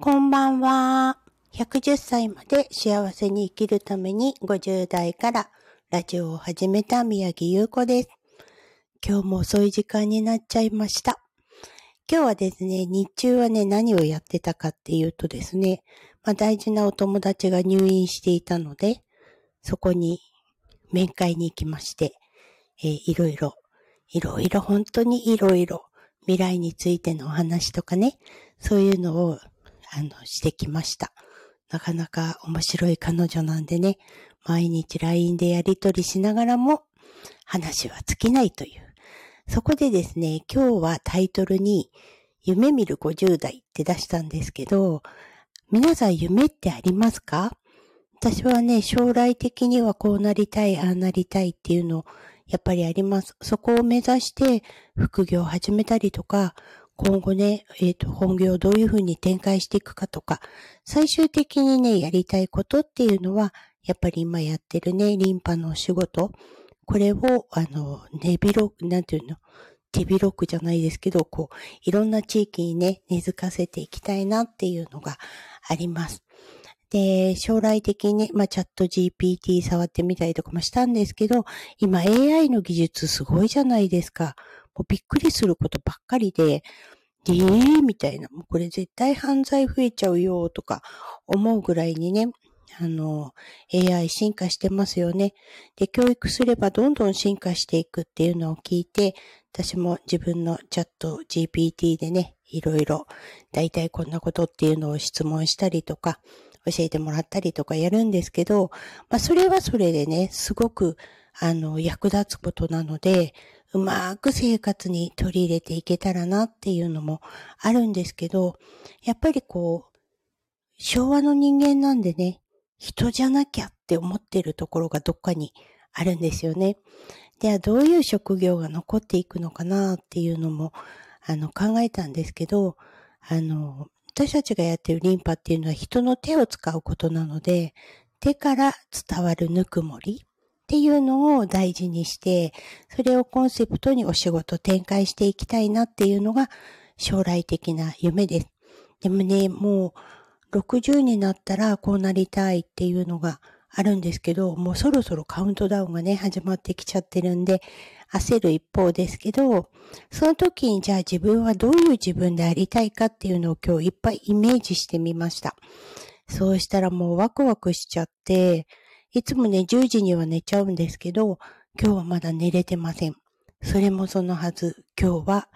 こんばんは。110歳まで幸せに生きるために50代からラジオを始めた宮城優子です。今日も遅い時間になっちゃいました。今日はですね、日中はね、何をやってたかっていうとですね、まあ、大事なお友達が入院していたので、そこに面会に行きまして、えー、いろいろ、いろいろ、本当にいろいろ、未来についてのお話とかね、そういうのをあの、してきました。なかなか面白い彼女なんでね、毎日 LINE でやりとりしながらも話は尽きないという。そこでですね、今日はタイトルに夢見る50代って出したんですけど、皆さん夢ってありますか？私はね、将来的にはこうなりたい、ああなりたいっていうのやっぱりあります。そこを目指して副業を始めたりとか、今後ね、えっ、ー、と、本業をどういうふうに展開していくかとか、最終的にね、やりたいことっていうのは、やっぱり今やってるね、リンパのお仕事、これを、あの、根広く、なんていうの、手広くじゃないですけど、こう、いろんな地域にね、根付かせていきたいなっていうのがあります。で、将来的に、まあ、チャット GPT 触ってみたりとかもしたんですけど、今 AI の技術すごいじゃないですか。もうびっくりすることばっかりで、ええー、みたいな、もうこれ絶対犯罪増えちゃうよとか思うぐらいにね、あの、AI 進化してますよね。で、教育すればどんどん進化していくっていうのを聞いて、私も自分のチャット GPT でね、いろいろ、だいたいこんなことっていうのを質問したりとか、教えてもらったりとかやるんですけど、まあそれはそれでね、すごく、あの、役立つことなので、うまく生活に取り入れていけたらなっていうのもあるんですけど、やっぱりこう、昭和の人間なんでね、人じゃなきゃって思ってるところがどっかにあるんですよね。では、どういう職業が残っていくのかなっていうのも、あの、考えたんですけど、あの、私たちがやってるリンパっていうのは人の手を使うことなので、手から伝わるぬくもりっていうのを大事にして、それをコンセプトにお仕事展開していきたいなっていうのが将来的な夢です。でもね、もう60になったらこうなりたいっていうのがあるんですけど、もうそろそろカウントダウンがね、始まってきちゃってるんで、焦る一方ですけど、その時にじゃあ自分はどういう自分でありたいかっていうのを今日いっぱいイメージしてみました。そうしたらもうワクワクしちゃって、いつもね、10時には寝ちゃうんですけど、今日はまだ寝れてません。それもそのはず、今日は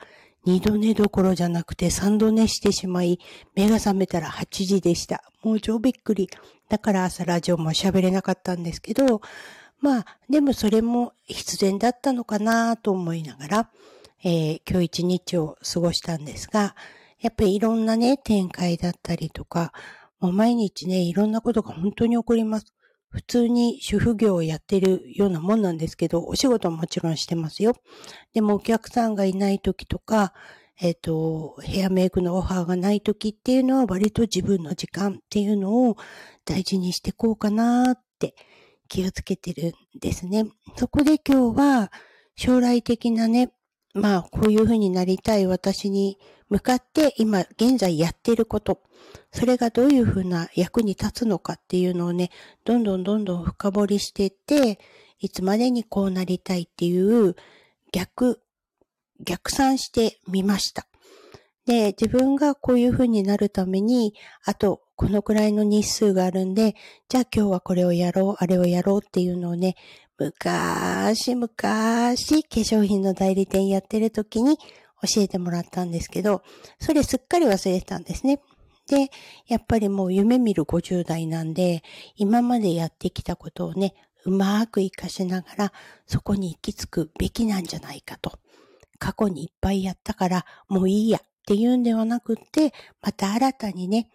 二度寝どころじゃなくて三度寝してしまい、目が覚めたら8時でした。もう超びっくり。だから朝ラジオも喋れなかったんですけど、まあ、でもそれも必然だったのかなと思いながら、えー、今日一日を過ごしたんですが、やっぱりいろんなね、展開だったりとか、もう毎日ね、いろんなことが本当に起こります。普通に主婦業をやってるようなもんなんですけど、お仕事ももちろんしてますよ。でもお客さんがいない時とか、えっ、ー、と、ヘアメイクのオファーがない時っていうのは割と自分の時間っていうのを大事にしていこうかなって気をつけてるんですね。そこで今日は将来的なね、まあこういうふうになりたい私に向かって今現在やっていること、それがどういうふうな役に立つのかっていうのをね、どんどんどんどん深掘りしていって、いつまでにこうなりたいっていう逆、逆算してみました。で、自分がこういうふうになるために、あと、このくらいの日数があるんで、じゃあ今日はこれをやろう、あれをやろうっていうのをね、昔、昔、化粧品の代理店やってる時に教えてもらったんですけど、それすっかり忘れてたんですね。で、やっぱりもう夢見る50代なんで、今までやってきたことをね、うまく活かしながら、そこに行き着くべきなんじゃないかと。過去にいっぱいやったから、もういいやっていうんではなくって、また新たにね、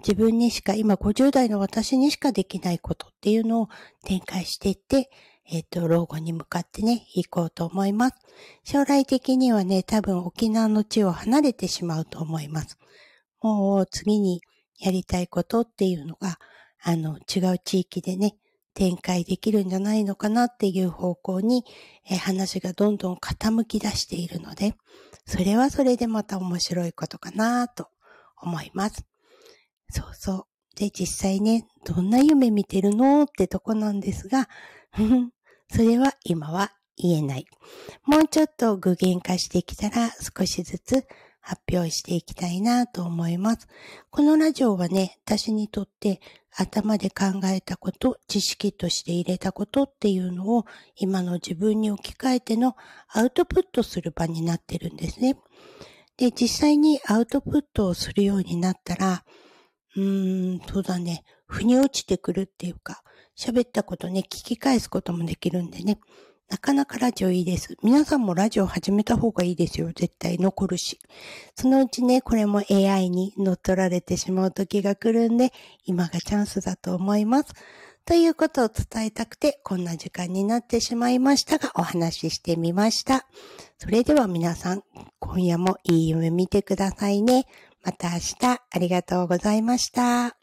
自分にしか、今50代の私にしかできないことっていうのを展開していって、えっ、と、老後に向かってね、行こうと思います。将来的にはね、多分沖縄の地を離れてしまうと思います。もう次にやりたいことっていうのが、あの、違う地域でね、展開できるんじゃないのかなっていう方向に、え話がどんどん傾き出しているので、それはそれでまた面白いことかなと思います。そうそう。で、実際ね、どんな夢見てるのってとこなんですが、それは今は言えない。もうちょっと具現化してきたら少しずつ発表していきたいなと思います。このラジオはね、私にとって頭で考えたこと、知識として入れたことっていうのを今の自分に置き換えてのアウトプットする場になってるんですね。で、実際にアウトプットをするようになったら、うーん、そうだね、腑に落ちてくるっていうか、喋ったことね、聞き返すこともできるんでね、なかなかラジオいいです。皆さんもラジオ始めた方がいいですよ。絶対残るし。そのうちね、これも AI に乗っ取られてしまう時が来るんで、今がチャンスだと思います。ということを伝えたくて、こんな時間になってしまいましたが、お話ししてみました。それでは皆さん、今夜もいい夢見てくださいね。また明日、ありがとうございました。